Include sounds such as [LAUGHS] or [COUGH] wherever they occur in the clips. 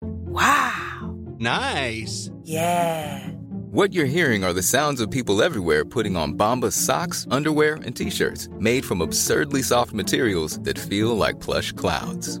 Wow. Nice. Yeah. What you're hearing are the sounds of people everywhere putting on Bombas socks, underwear, and t-shirts made from absurdly soft materials that feel like plush clouds.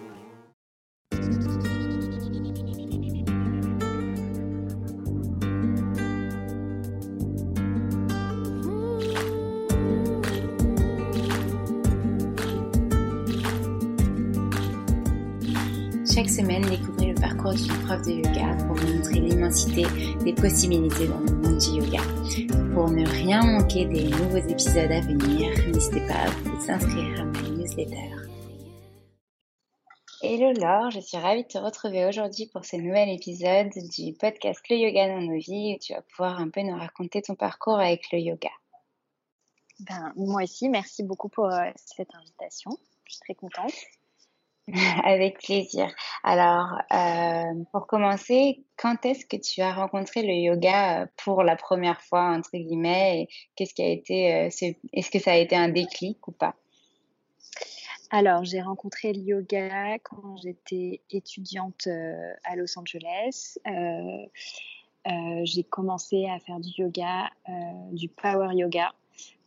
Le parcours d'une prof de yoga pour vous montrer l'immensité des possibilités dans le monde du yoga. Pour ne rien manquer des nouveaux épisodes à venir, n'hésitez pas à vous inscrire à ma newsletter. Hello Laure, je suis ravie de te retrouver aujourd'hui pour ce nouvel épisode du podcast Le Yoga dans nos vies où tu vas pouvoir un peu nous raconter ton parcours avec le yoga. Ben, moi aussi, merci beaucoup pour euh, cette invitation. Je suis très contente. [LAUGHS] Avec plaisir. Alors, euh, pour commencer, quand est-ce que tu as rencontré le yoga euh, pour la première fois, entre guillemets, et euh, ce- est-ce que ça a été un déclic ou pas? Alors, j'ai rencontré le yoga quand j'étais étudiante à Los Angeles. J'ai commencé à faire du yoga, du power yoga.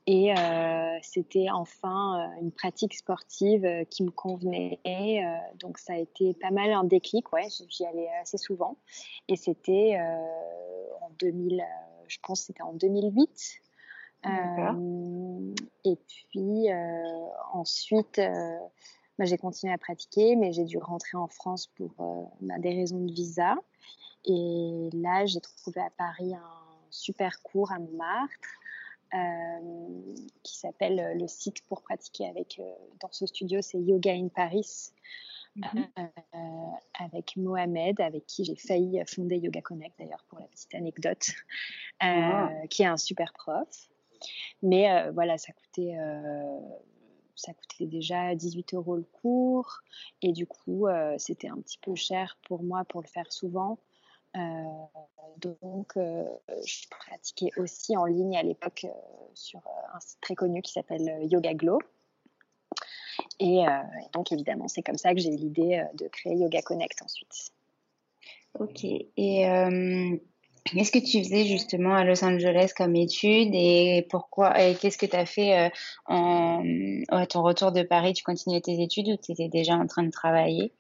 Et euh, c'était enfin euh, une pratique sportive euh, qui me convenait. Euh, donc ça a été pas mal un déclic, ouais, j'y allais assez souvent. Et c'était euh, en 2000, euh, je pense c'était en 2008. D'accord. Euh, et puis euh, ensuite, euh, bah, j'ai continué à pratiquer, mais j'ai dû rentrer en France pour euh, bah, des raisons de visa. Et là, j'ai trouvé à Paris un super cours à Montmartre qui s'appelle euh, le site pour pratiquer avec euh, dans ce studio, c'est Yoga in Paris. Mhm. euh, avec Mohamed, avec qui j'ai failli fonder Yoga Connect d'ailleurs pour la petite anecdote, euh, Ah. qui est un super prof. Mais euh, voilà, ça coûtait, euh, ça coûtait déjà 18 euros le cours. Et du coup, euh, c'était un petit peu cher pour moi pour le faire souvent. Euh, donc, euh, je pratiquais aussi en ligne à l'époque euh, sur un site très connu qui s'appelle Yoga Glow. Et, donc, évidemment, c'est comme ça que j'ai eu l'idée de créer Yoga Connect ensuite. Ok. Et qu'est-ce que tu faisais justement à Los Angeles comme étude et pourquoi et qu'est-ce que tu as fait en, à ton retour de Paris? Tu continuais tes études ou tu étais déjà en train de travailler?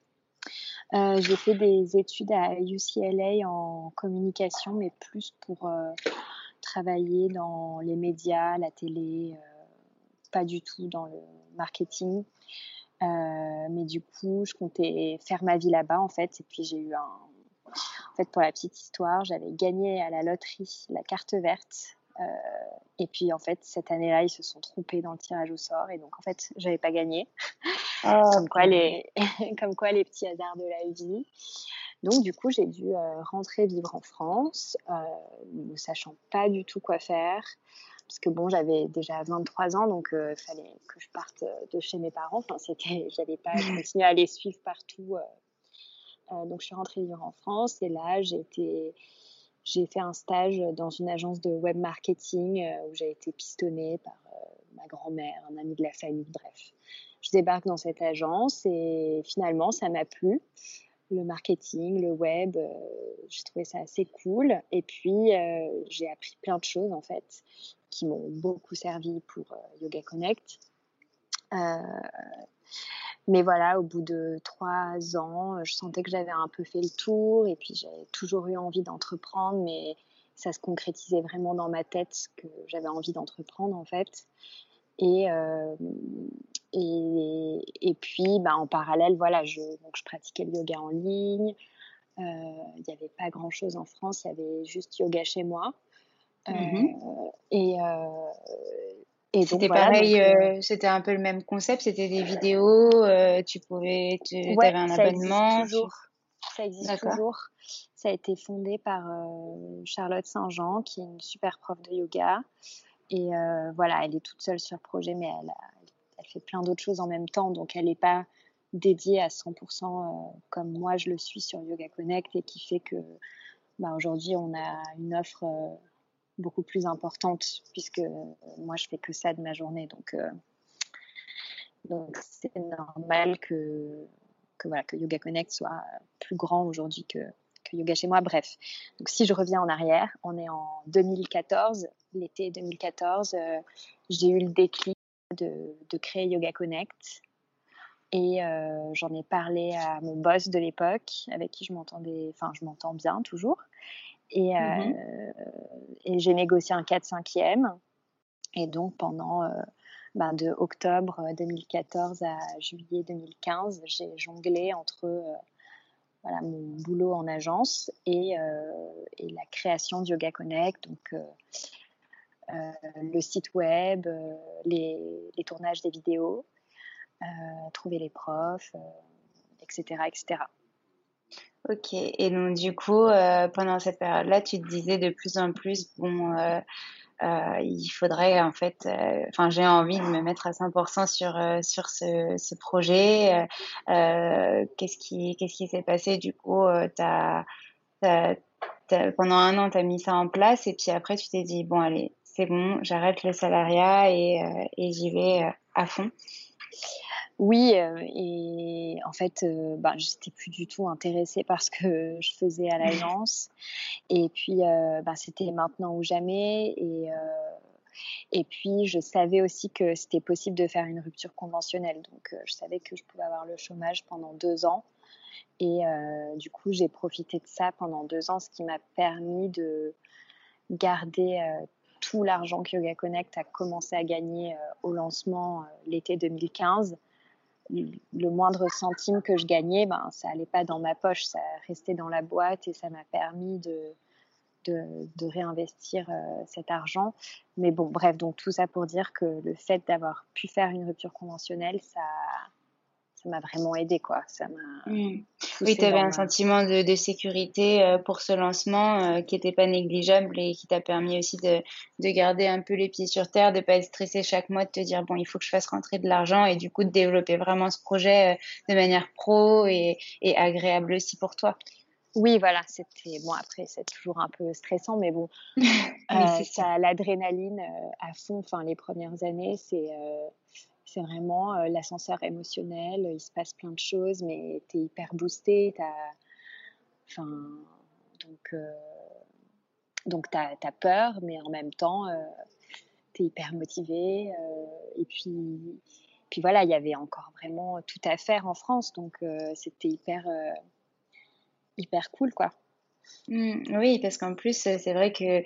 Euh, j'ai fait des études à UCLA en communication, mais plus pour euh, travailler dans les médias, la télé, euh, pas du tout dans le marketing. mais du coup, je comptais faire ma vie là-bas en fait. Et puis j'ai eu un, en fait, pour la petite histoire, j'avais gagné à la loterie la carte verte. Euh, et puis, en fait, cette année-là, ils se sont trompés dans le tirage au sort. Et donc, en fait, j'avais pas gagné. Ah, [LAUGHS] comme, quoi les... [LAUGHS] comme quoi, les petits hasards de la vie. Donc, du coup, j'ai dû euh, rentrer vivre en France, euh, ne sachant pas du tout quoi faire. Parce que bon, j'avais déjà 23 ans, donc il fallait que je parte de chez mes parents. Enfin, c'était, [LAUGHS] j'allais pas continuer à les suivre partout donc je suis rentrée vivre en France et là j'ai été j'ai fait un stage dans une agence de web marketing euh, où j'ai été pistonnée par euh, ma grand-mère, un ami de la famille, bref. Je débarque dans cette agence et finalement ça m'a plu. Le marketing, le web, j'ai trouvé ça assez cool. Et puis j'ai appris plein de choses en fait qui m'ont beaucoup servi pour Yoga Connect. Mais voilà, au bout de trois ans, je sentais que j'avais un peu fait le tour et puis j'avais toujours eu envie d'entreprendre, mais ça se concrétisait vraiment dans ma tête que j'avais envie d'entreprendre en fait. Et, euh, et, et, puis, bah, en parallèle, voilà, je, donc je pratiquais le yoga en ligne. Euh, il n'y avait pas grand-chose en France, il y avait juste yoga chez moi. Euh, mmh et, c'était pareil, euh, euh, c'était un peu le même concept, c'était des vidéos, euh, tu pouvais, tu avais un abonnement. Existe toujours. Ça existe toujours. Ça a été fondé par Charlotte Saint-Jean, qui est une super prof de yoga. Et voilà, elle est toute seule sur le projet, mais elle, elle fait plein d'autres choses en même temps, donc elle n'est pas dédiée à 100% comme moi je le suis sur Yoga Connect et qui fait que bah, aujourd'hui on a une offre beaucoup plus importante puisque moi je fais que ça de ma journée. Donc euh, donc c'est normal que que voilà que Yoga Connect soit plus grand aujourd'hui que, que Yoga chez moi. Bref. Donc si je reviens en arrière on est en 2014 l'été 2014 euh, j'ai eu le déclic de, de créer Yoga Connect. Et euh, j'en ai parlé à mon boss de l'époque, avec qui je m'entendais, enfin je m'entends bien toujours. Et, mmh euh, et j'ai négocié un 4-5e. Et donc, pendant euh, ben, de octobre 2014 à juillet 2015, j'ai jonglé entre euh, voilà, mon boulot en agence et, et, la création de Yoga Connect, donc le site web, les, les, tournages des vidéos, trouver les profs, etc., etc. Ok, et donc du coup, euh, pendant cette période-là, tu te disais de plus en plus, bon, euh, euh, il faudrait en fait, enfin, j'ai envie de me mettre à 100% sur sur ce, ce projet. qu'est-ce qui qu'est-ce qui s'est passé? Du coup, t'as, pendant un an, tu as mis ça en place, et puis après, tu t'es dit, bon, allez, c'est bon, j'arrête le salariat et, et j'y vais à fond. Oui, euh, et en fait, euh, ben, j'étais plus du tout intéressée par ce que je faisais à l'agence. Et puis, euh, ben, c'était maintenant ou jamais. Et, et puis, je savais aussi que c'était possible de faire une rupture conventionnelle. Donc, je savais que je pouvais avoir le chômage pendant deux ans. Et du coup, j'ai profité de ça pendant deux ans, ce qui m'a permis de garder tout l'argent que Yoga Connect a commencé à gagner au lancement l'été 2015 le moindre centime que je gagnais, ben, ça allait pas dans ma poche, ça restait dans la boîte et ça m'a permis de, de, réinvestir euh, cet argent. Mais bon, bref, donc tout ça pour dire que le fait d'avoir pu faire une rupture conventionnelle, ça, ça m'a vraiment aidé quoi ça m'a mmh. Oui tu avais un sentiment de, de, sécurité euh, pour ce lancement euh, qui n'était pas négligeable et qui t'a permis aussi de, de, garder un peu les pieds sur terre de pas être stressé chaque mois de te dire bon il faut que je fasse rentrer de l'argent et du coup de développer vraiment ce projet euh, de manière pro et, et agréable aussi pour toi oui, voilà, c'était bon. Après, c'est toujours un peu stressant, mais bon, [LAUGHS] c'est ça, l'adrénaline à fond. Enfin, les premières années, c'est c'est vraiment euh, l'ascenseur émotionnel. Il se passe plein de choses, mais tu es hyper boosté. Enfin, donc, euh, donc tu as, peur, mais en même temps, euh, tu es hyper motivé. et puis, puis voilà, il y avait encore vraiment tout à faire en France. Donc, c'était hyper, hyper cool, quoi. Mmh, oui, parce qu'en plus, c'est vrai que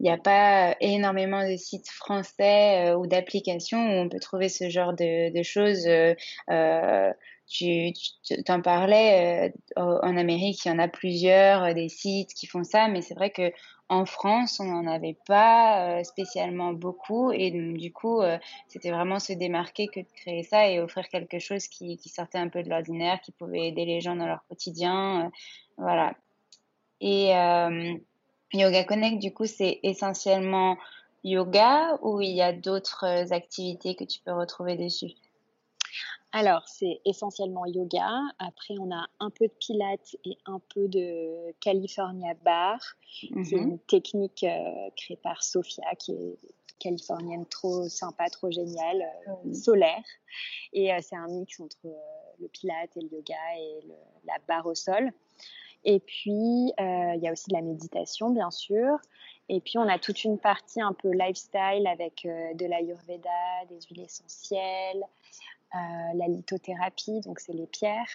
il n'y a pas énormément de sites français ou d'applications où on peut trouver ce genre de, choses. tu t'en parlais, en Amérique, il y en a plusieurs, des sites qui font ça, mais c'est vrai que en France, on n'en avait pas euh, spécialement beaucoup et du coup, euh, c'était vraiment se démarquer que de créer ça et offrir quelque chose qui, sortait un peu de l'ordinaire, qui pouvait aider les gens dans leur quotidien. Euh, voilà. Et Yoga Connect, du coup, c'est essentiellement yoga ou il y a d'autres activités que tu peux retrouver dessus? Alors, c'est essentiellement yoga. Après, on a un peu de pilates et un peu de California Bar. C'est mhm. une technique euh, créée par Sophia, qui est californienne trop sympa, trop géniale, euh, solaire. Et euh, c'est un mix entre le pilates et le yoga et la barre au sol. Et puis, il y a aussi de la méditation, bien sûr. Et puis, on a toute une partie un peu lifestyle avec de l'ayurveda, des huiles essentielles, euh, la lithothérapie, donc c'est les pierres.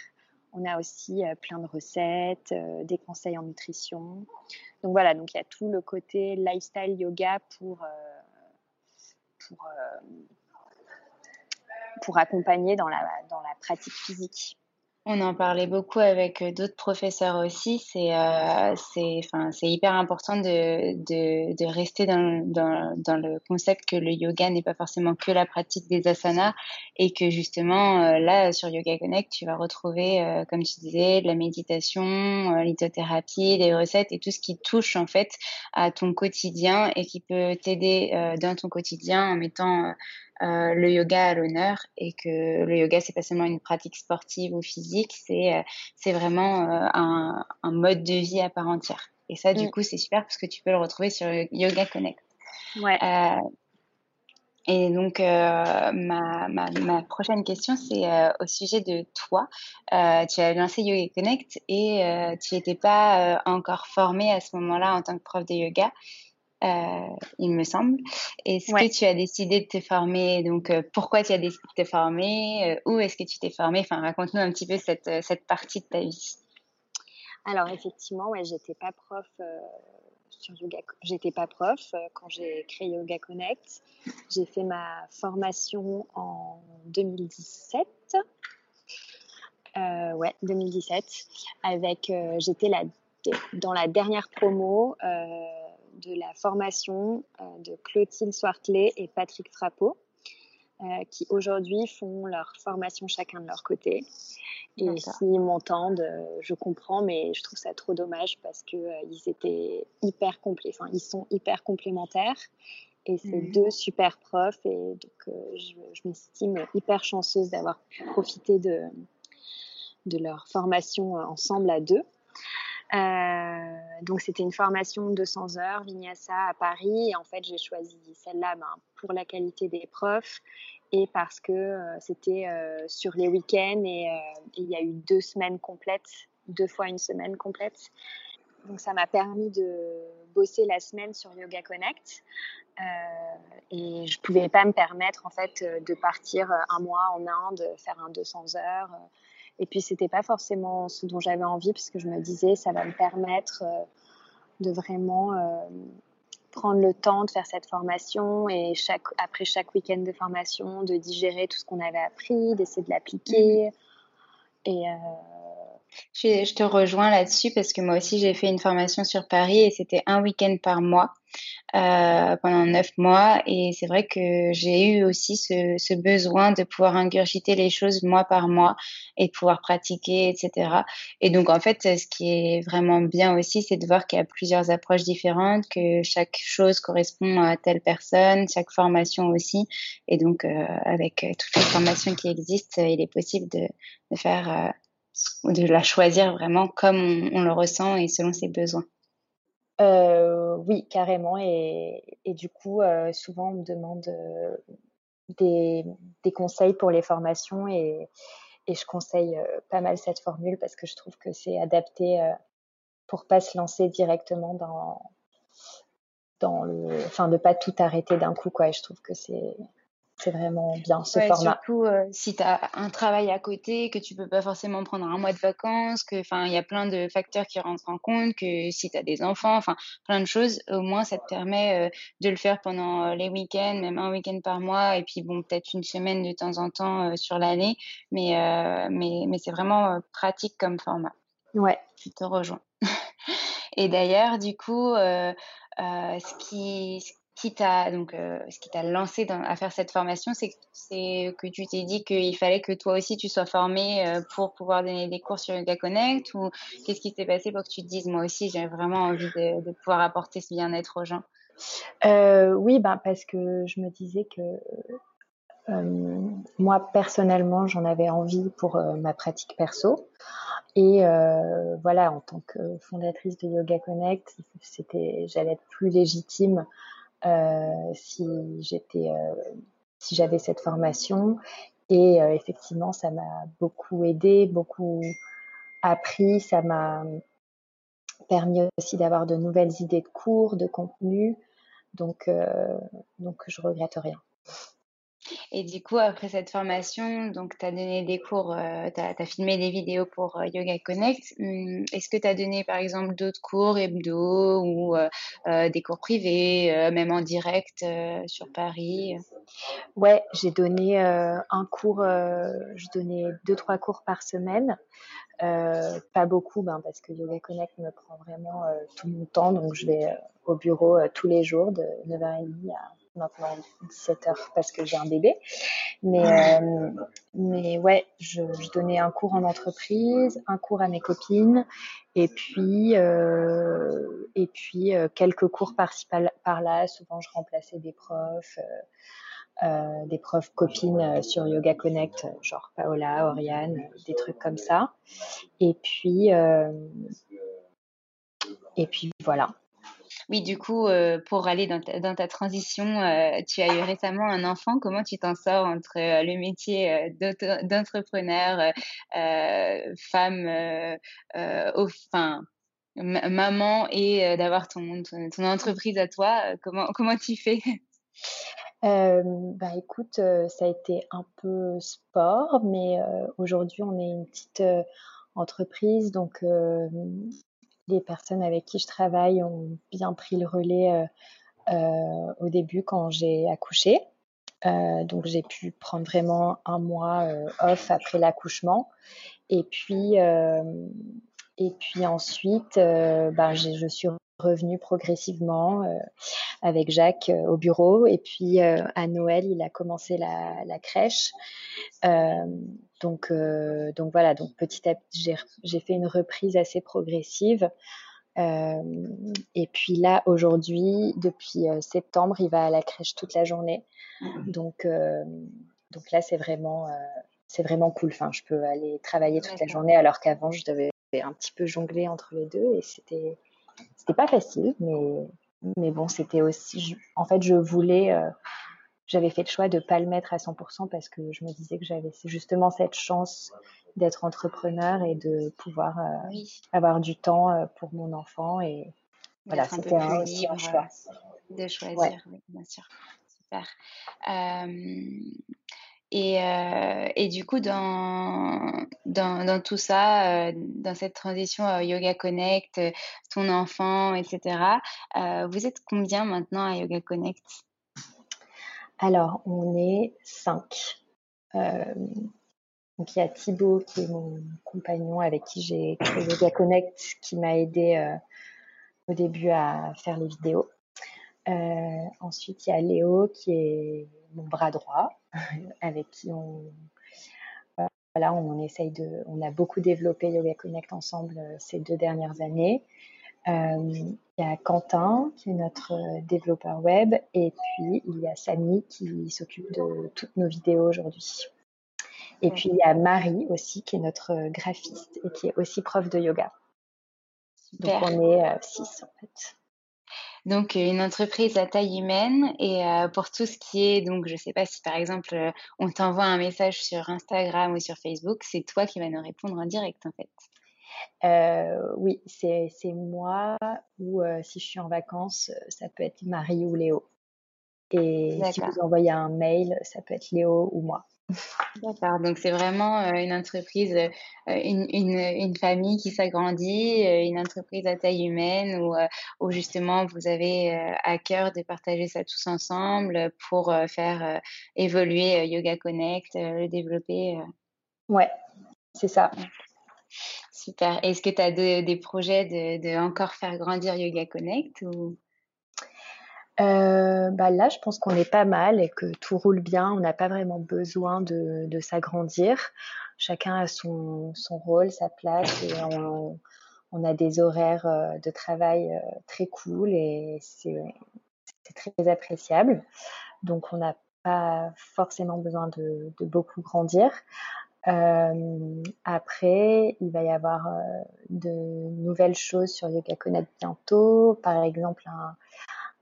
On a aussi euh, plein de recettes, euh, des conseils en nutrition. Donc voilà, donc il y a tout le côté lifestyle yoga pour, pour, pour accompagner dans la, dans la pratique physique. On en parlait beaucoup avec euh, d'autres professeurs aussi. C'est euh, hyper important de, de, de rester dans, dans, dans, le concept que le yoga n'est pas forcément que la pratique des asanas et que justement euh, là sur Yoga Connect tu vas retrouver euh, comme tu disais de la méditation, lithothérapie, des recettes et tout ce qui touche en fait à ton quotidien et qui peut t'aider dans ton quotidien en mettant euh, le yoga à l'honneur et que le yoga c'est pas seulement une pratique sportive ou physique, c'est euh, c'est vraiment euh, un, un, mode de vie à part entière. Et ça, du mm. coup, c'est super parce que tu peux le retrouver sur Yoga Connect. Ouais. et donc, ma, ma, ma, prochaine question, c'est au sujet de toi. tu as lancé Yoga Connect et tu n'étais pas encore formée à ce moment-là en tant que prof de yoga. Euh, il me semble. Est-ce que tu as décidé de te former Donc, euh, pourquoi tu as décidé de te former euh, Où est-ce que tu t'es formé Enfin, raconte-nous un petit peu cette, cette partie de ta vie. Alors, effectivement, ouais, j'étais pas prof sur Yoga. J'étais pas prof quand j'ai créé Yoga Connect. J'ai fait ma formation en 2017. ouais, 2017. Avec, j'étais dans la dernière promo de la formation euh, de Clotilde Swartley et Patrick Frappeau, euh, qui aujourd'hui font leur formation chacun de leur côté. Et s'ils m'entendent, euh, je comprends, mais je trouve ça trop dommage parce qu'ils ils étaient hyper complets, enfin, ils sont hyper complémentaires. Et c'est mhm. deux super profs. Et donc, je, je m'estime hyper chanceuse d'avoir pu profiter de, de leur formation ensemble à deux. Euh, donc c'était une formation de 200 heures, Vinyasa à Paris. Et en fait, j'ai choisi celle-là ben, pour la qualité des profs et parce que euh, c'était euh, sur les week-ends et il y a eu deux semaines complètes, deux fois une semaine complète. Donc ça m'a permis de bosser la semaine sur Yoga Connect. et je pouvais pas me permettre en fait de partir un mois en Inde, faire un 200 heures. Et puis, c'était pas forcément ce dont j'avais envie, puisque je me disais, ça va me permettre euh, de vraiment euh, prendre le temps de faire cette formation et chaque, après chaque week-end de formation, de digérer tout ce qu'on avait appris, d'essayer de l'appliquer. Mmh. Et euh, je, je, te rejoins là-dessus parce que moi aussi j'ai fait une formation sur Paris et c'était un week-end par mois euh, pendant neuf mois et c'est vrai que j'ai eu aussi ce, besoin de pouvoir ingurgiter les choses mois par mois et de pouvoir pratiquer, etc. Et donc en fait, ce qui est vraiment bien aussi, c'est de voir qu'il y a plusieurs approches différentes, que chaque chose correspond à telle personne, chaque formation aussi. Et donc euh, avec toutes les formations qui existent, il est possible de, de faire euh, de la choisir vraiment comme on, le ressent et selon ses besoins. Euh, oui, carrément. Et, du coup, euh, souvent, on me demande euh, des, conseils pour les formations et, je conseille pas mal cette formule parce que je trouve que c'est adapté pour pas se lancer directement dans, dans le, enfin, de pas tout arrêter d'un coup, quoi. Et je trouve que c'est, c'est vraiment bien ce Ouais, format. surtout euh, si tu as un travail à côté, que tu peux pas forcément prendre un mois de vacances, que enfin il y a plein de facteurs qui rentrent en compte, que si tu as des enfants, enfin plein de choses, au moins ça te permet euh, de le faire pendant euh, les week-ends, même un week-end par mois, et puis bon peut-être une semaine de temps en temps euh, sur l'année, mais mais mais c'est vraiment pratique comme format. Ouais. Je te rejoins. [LAUGHS] Et d'ailleurs, du coup, euh, ce qui, ce euh, ce qui t'a lancé à faire cette formation, c'est que, tu t'es dit qu'il fallait que toi aussi tu sois formé euh, pour pouvoir donner des cours sur Yoga Connect ou qu'est-ce qui s'est passé pour que tu te dises moi aussi j'ai vraiment envie de, pouvoir apporter ce bien-être aux gens? Euh, oui, ben parce que je me disais que moi personnellement j'en avais envie pour ma pratique perso et voilà en tant que fondatrice de Yoga Connect c'était j'allais être plus légitime si j'étais euh, si j'avais cette formation. Et euh, effectivement ça m'a beaucoup aidé beaucoup appris. Ça m'a permis aussi d'avoir de nouvelles idées de cours de contenu donc euh, donc je regrette rien Et du coup, après cette formation, donc tu as donné des cours, euh, tu as, filmé des vidéos pour euh, Yoga Connect. Hum, Est-ce que tu as donné par exemple d'autres cours hebdo ou euh, euh, des cours privés, même en direct sur Paris? Ouais, j'ai donné un cours, je donnais deux, trois cours par semaine. Pas beaucoup, ben, parce que Yoga Connect me prend vraiment tout mon temps. Donc, je vais au bureau tous les jours de 9h30 à maintenant 17h parce que j'ai un bébé. Mais, euh, mais ouais, je, donnais un cours en entreprise, un cours à mes copines et puis, euh, et puis euh, quelques cours par-ci par- par-là. Souvent, je remplaçais des profs. des profs copines sur Yoga Connect, genre Paola, Oriane, des trucs comme ça. Et puis, et puis voilà. Oui, du coup, euh, pour aller dans ta, transition, euh, tu as eu récemment un enfant. Comment tu t'en sors entre euh, le métier d'entrepreneur, femme, ma- maman et d'avoir ton, entreprise à toi? Comment, comment tu fais? [LAUGHS] Bah écoute, ça a été un peu sport, mais aujourd'hui on est une petite entreprise, donc les personnes avec qui je travaille ont bien pris le relais euh, euh, au début quand j'ai accouché. Euh, donc j'ai pu prendre vraiment un mois off après l'accouchement. Et puis, et puis ensuite, ben, je suis revenue progressivement euh, avec Jacques euh, au bureau. Et puis euh, à Noël, il a commencé la, la crèche. Donc, donc voilà, donc petit à petit, j'ai, j'ai fait une reprise assez progressive. Et puis là, aujourd'hui, depuis septembre, il va à la crèche toute la journée. Donc, euh, donc là, c'est vraiment, c'est vraiment cool. Enfin, je peux aller travailler toute la journée alors qu'avant, je devais un petit peu jongler entre les deux et c'était, c'était pas facile, mais, mais bon, c'était aussi. je- en fait, je voulais. euh, j'avais fait le choix de ne pas le mettre à 100% parce que je me disais que j'avais justement cette chance d'être entrepreneur et de pouvoir euh, Oui, avoir du temps euh, pour mon enfant. Et voilà, c'était un, un choix. de choisir, Ouais. oui, bien sûr. Super. Euh, Et, euh, et du coup, dans, tout ça, euh, dans cette transition euh, Yoga Connect, ton enfant, etc., vous êtes combien maintenant à Yoga Connect? Alors, on est cinq. Donc, il y a Thibaut qui est mon compagnon avec qui j'ai créé Yoga Connect, qui m'a aidé au début à faire les vidéos. Euh, ensuite, il y a Léo qui est mon bras droit, [LAUGHS] avec qui on, voilà, on essaye de, on a beaucoup développé Yoga Connect ensemble euh, ces deux dernières années. Euh, il y a Quentin qui est notre euh, développeur web et puis il y a Samy qui s'occupe de toutes nos vidéos aujourd'hui. Et puis il y a Marie aussi qui est notre euh, graphiste et qui est aussi prof de yoga. Donc on est euh, six en fait. Donc, euh, une entreprise à taille humaine et euh, pour tout ce qui est, donc, je sais pas si par exemple, euh, on t'envoie un message sur Instagram ou sur Facebook, c'est toi qui vas nous répondre en direct, en fait. Oui, c'est moi ou si je suis en vacances, ça peut être Marie ou Léo. Et si vous envoyez un mail, ça peut être Léo ou moi. D'accord, donc c'est vraiment euh, une entreprise, euh, une, une, une, famille qui s'agrandit, euh, une entreprise à taille humaine où, où justement vous avez à cœur de partager ça tous ensemble pour faire évoluer Yoga Connect, le développer. Ouais, c'est ça. Super. Est-ce que tu as des projets de, de, encore faire grandir Yoga Connect ou... Euh, bah là, je pense qu'on est pas mal et que tout roule bien. On n'a pas vraiment besoin de, s'agrandir. Chacun a son, rôle, sa place et on, a des horaires euh, de travail euh, très cool et c'est très appréciable. Donc, on n'a pas forcément besoin de, de beaucoup grandir. Euh, après, il va y avoir euh, de nouvelles choses sur Yoga Connect bientôt. Par exemple, un,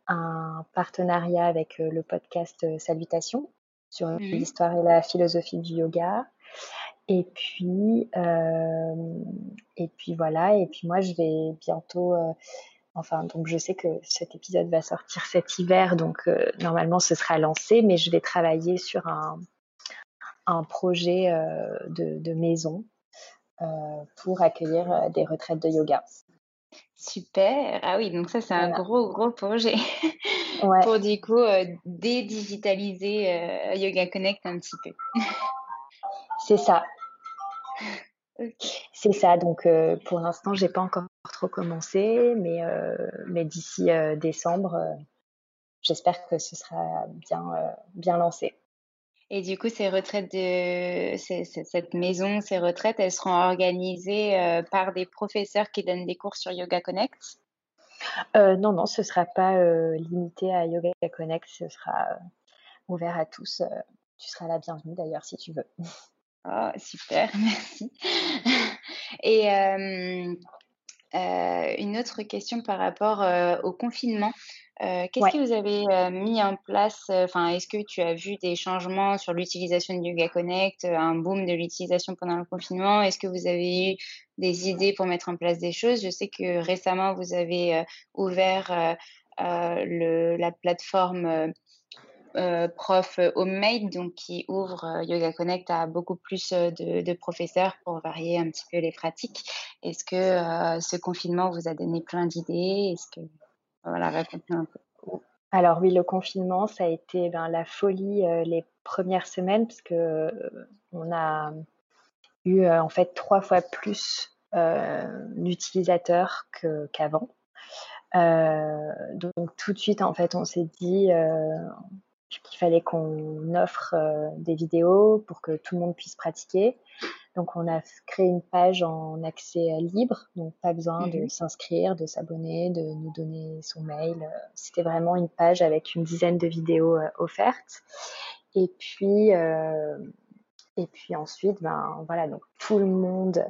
un partenariat avec euh, le podcast euh, Salutations sur mmh l'histoire et la philosophie du yoga. Et puis, euh, et puis voilà. Et puis moi, je vais bientôt. Euh, enfin, donc je sais que cet épisode va sortir cet hiver, donc euh, normalement ce sera lancé. Mais je vais travailler sur un, un projet de, de, maison pour accueillir des retraites de yoga. Super. Ah oui, donc ça, c'est un gros, gros projet [LAUGHS] pour du coup euh, dédigitaliser euh, Yoga Connect un petit peu. c'est ça. [LAUGHS] C'est ça. Donc euh, pour l'instant, j'ai pas encore trop commencé, mais, mais d'ici décembre, j'espère que ce sera bien, bien lancé. Et du coup, ces retraites de cette maison, ces retraites, elles seront organisées euh, par des professeurs qui donnent des cours sur Yoga Connect? Euh, Non, non, ce ne sera pas euh, limité à Yoga Connect, ce sera ouvert à tous. tu seras la bienvenue d'ailleurs si tu veux. Oh, super, [LAUGHS] merci. Et une autre question par rapport au confinement. Euh, qu'est-ce que vous avez euh, mis en place euh, Enfin, est-ce que tu as vu des changements sur l'utilisation de Yoga Connect, un boom de l'utilisation pendant le confinement? Est-ce que vous avez eu des idées pour mettre en place des choses? Je sais que récemment vous avez ouvert le, la plateforme Prof Homemade, donc qui ouvre Yoga Connect à beaucoup plus de, de, professeurs pour varier un petit peu les pratiques. Est-ce que ce confinement vous a donné plein d'idées? Est-ce que Alors oui, le confinement, ça a été ben, la folie euh, les premières semaines parce que euh, a eu euh, en fait trois fois plus d'utilisateurs qu'avant. donc tout de suite, en fait, on s'est dit qu'il fallait qu'on offre des vidéos pour que tout le monde puisse pratiquer. Donc on a créé une page en accès libre, donc pas besoin de mhm. s'inscrire, de s'abonner, de nous donner son mail. C'était vraiment une page avec une dizaine de vidéos euh, offertes. Et puis euh, et puis ensuite, ben voilà, donc tout le monde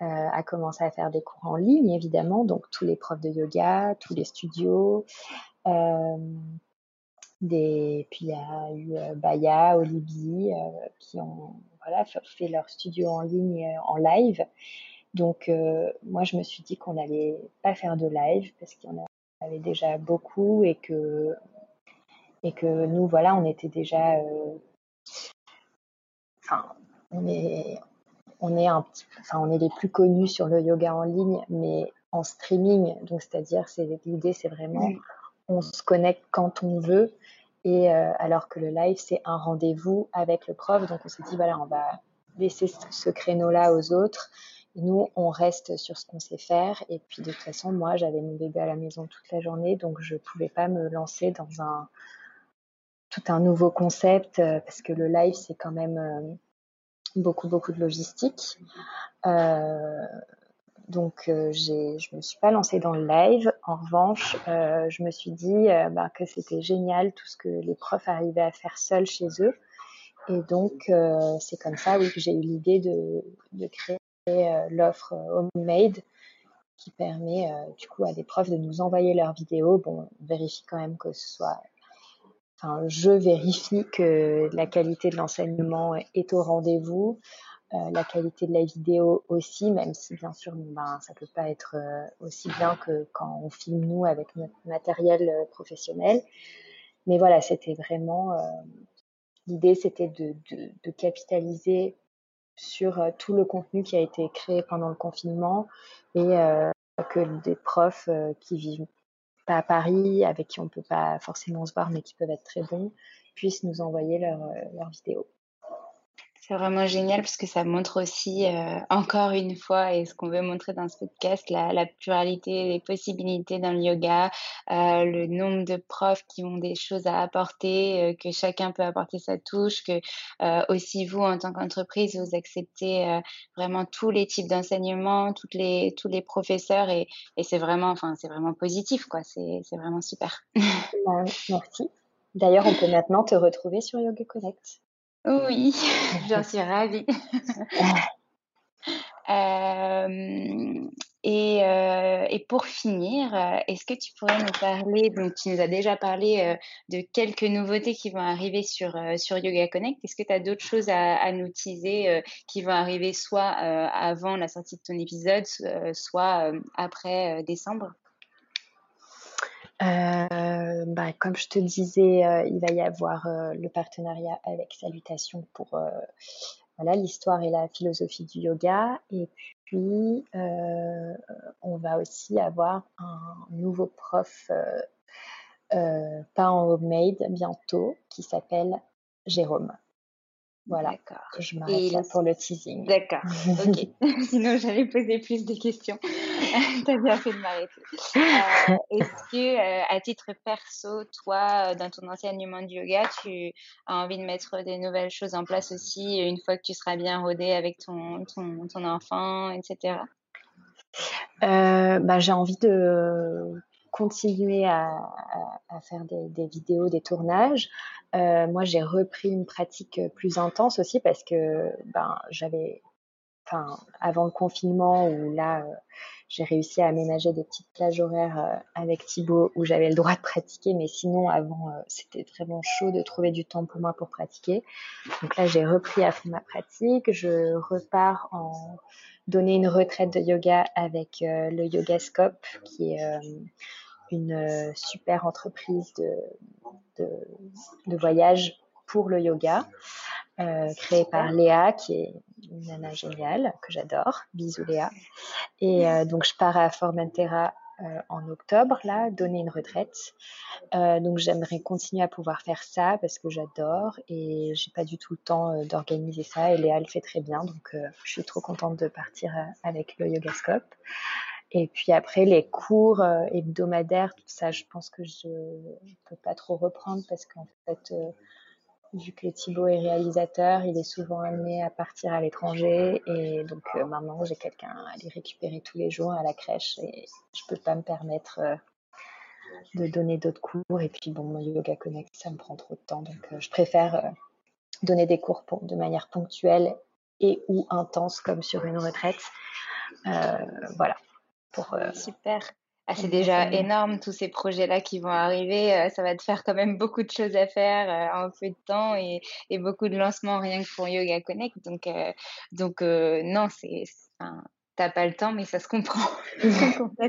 euh, a commencé à faire des cours en ligne, évidemment, donc tous les profs de yoga, tous les studios. Des, puis il y a eu Baya, Olibi, qui ont voilà, fait leur studio en ligne, euh, en live. Donc, euh, moi, je me suis dit qu'on n'allait pas faire de live parce qu'il y en avait déjà beaucoup et que, et que nous, voilà, on était déjà. Euh, enfin, on est, on est un enfin, on est les plus connus sur le yoga en ligne, mais en streaming. Donc, c'est-à-dire, c'est l'idée, c'est vraiment, on se connecte quand on veut et euh, alors que le live, c'est un rendez-vous avec le prof. Donc on s'est dit, voilà, on va laisser ce créneau-là aux autres. nous, on reste sur ce qu'on sait faire. Et puis de toute façon, moi, j'avais mon bébé à la maison toute la journée, donc je ne pouvais pas me lancer dans un tout un nouveau concept euh, parce que le live, c'est quand même euh, beaucoup, beaucoup de logistique. Donc, euh, je me suis pas lancée dans le live. En revanche, euh, je me suis dit euh, bah, que c'était génial tout ce que les profs arrivaient à faire seuls chez eux. Et donc, euh, c'est comme ça, oui, que j'ai eu l'idée de, de, créer l'offre Homemade qui permet du coup à des profs de nous envoyer leurs vidéos. Bon, on vérifie quand même que ce soit Enfin, je vérifie que la qualité de l'enseignement est au rendez-vous, euh, la qualité de la vidéo aussi, même si bien sûr ben, ça peut pas être euh, aussi bien que quand on filme nous avec notre matériel euh, professionnel. mais voilà, c'était vraiment l'idée, c'était de, de, capitaliser sur tout le contenu qui a été créé pendant le confinement et que des profs qui vivent pas à Paris, avec qui on peut pas forcément se voir, mais qui peuvent être très bons, puissent nous envoyer leurs vidéos. C'est vraiment génial parce que ça montre aussi, euh, encore une fois, et ce qu'on veut montrer dans ce podcast, la, la pluralité des possibilités dans le yoga, euh, le nombre de profs qui ont des choses à apporter, euh, que chacun peut apporter sa touche, que euh, aussi vous, en tant qu'entreprise, vous acceptez euh, vraiment tous les types d'enseignement, toutes les, tous les professeurs, et, et c'est vraiment, enfin, c'est vraiment positif, quoi. C'est, c'est vraiment super. [LAUGHS] Merci. D'ailleurs, on peut maintenant te retrouver sur Yoga Connect. Oui, [LAUGHS] j'en suis ravie. [LAUGHS] Euh, et, euh, et, pour finir, euh, est-ce que tu pourrais nous parler, donc tu nous as déjà parlé de quelques nouveautés qui vont arriver sur, sur Yoga Connect. Est-ce que tu as d'autres choses à, à, nous teaser qui vont arriver soit avant la sortie de ton épisode, soit après décembre? Euh, bah, comme je te disais, euh, il va y avoir euh, le partenariat avec Salutations pour euh, voilà l'histoire et la philosophie du yoga. Et puis, on va aussi avoir un nouveau prof pas en homemade bientôt qui s'appelle Jérôme. Voilà. D'accord. Je m'arrête là pour le teasing. D'accord. [LAUGHS] Ok. [LAUGHS] Sinon, j'allais poser plus de questions. [LAUGHS] tu as bien fait de m'arrêter. Euh, est-ce que, euh, à titre perso, toi, euh, dans ton enseignement de yoga, tu as envie de mettre des nouvelles choses en place aussi une fois que tu seras bien rodé avec ton, ton, ton enfant, etc. bah, J'ai envie de continuer à, faire des, des, vidéos, des tournages. Euh, moi, j'ai repris une pratique plus intense aussi parce que ben, j'avais, enfin, avant le confinement où là, euh, j'ai réussi à aménager des petites plages horaires euh, avec Thibaut où j'avais le droit de pratiquer, mais sinon avant, c'était vraiment chaud de trouver du temps pour moi pour pratiquer. Donc là, j'ai repris à fond ma pratique. Je repars en donner une retraite de yoga avec le Yogascope, qui est une euh, super entreprise de, de, voyage pour le yoga, euh, créée par Léa, qui est une nana géniale, que j'adore. Bisous Léa. Et euh, donc je pars à Formentera euh, en octobre, là, donner une retraite. Euh, donc j'aimerais continuer à pouvoir faire ça parce que j'adore et j'ai pas du tout le temps euh, d'organiser ça. Et Léa le fait très bien, donc je suis trop contente de partir avec le Yogascope. Et puis après, les cours euh, hebdomadaires, tout ça, je pense que je ne peux pas trop reprendre parce qu'en fait, euh, vu que Thibaut est réalisateur, il est souvent amené à partir à l'étranger. Et donc euh, maintenant, j'ai quelqu'un à aller récupérer tous les jours à la crèche et je peux pas me permettre de donner d'autres cours. Et puis bon, mon Yoga Connect, ça me prend trop de temps. Donc je préfère donner des cours pour, de manière ponctuelle et ou intense comme sur une retraite. voilà. Euh, Super. Ah, c'est déjà énorme tous ces projets-là qui vont arriver. Euh, ça va te faire quand même beaucoup de choses à faire euh, en peu de temps et, et, beaucoup de lancements rien que pour Yoga Connect. Donc, donc non, c'est, t'as pas le temps, mais ça se comprend. [LAUGHS] [LAUGHS]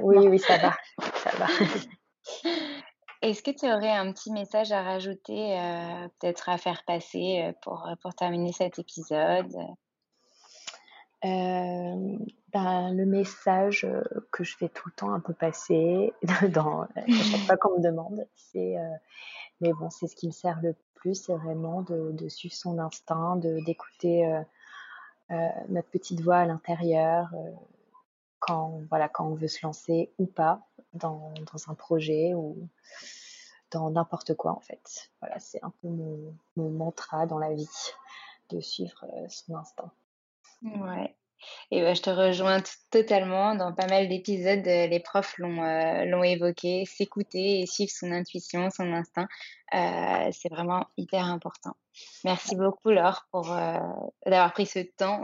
oui, oui, ça va, ça va. [LAUGHS] Est-ce que tu aurais un petit message à rajouter, peut-être à faire passer pour, pour terminer cet épisode? Euh, ben, le message euh, que je fais tout le temps un peu passer [LAUGHS] dans, à chaque fois qu'on me demande, c'est, euh, mais bon, c'est ce qui me sert le plus, c'est vraiment de, de, suivre son instinct, de d'écouter euh, euh notre petite voix à l'intérieur quand voilà quand on veut se lancer ou pas dans, dans un projet ou dans n'importe quoi en fait. Voilà, c'est un peu mon, mon mantra dans la vie de suivre son instinct. Ouais. Et ben, je te rejoins totalement. Dans pas mal d'épisodes, euh, les profs l'ont euh, l'ont évoqué, s'écouter et suivre son intuition, son instinct, euh, c'est vraiment hyper important. Merci beaucoup Laure pour euh, d'avoir pris ce temps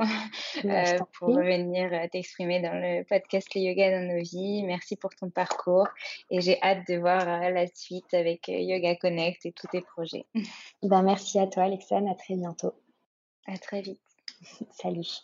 euh, pour venir t'exprimer dans le podcast Le Yoga dans nos vies. Merci pour ton parcours et j'ai hâte de voir la suite avec Yoga Connect et tous tes projets. Ben, merci à toi Alexandre, à très bientôt. À très vite. Salut.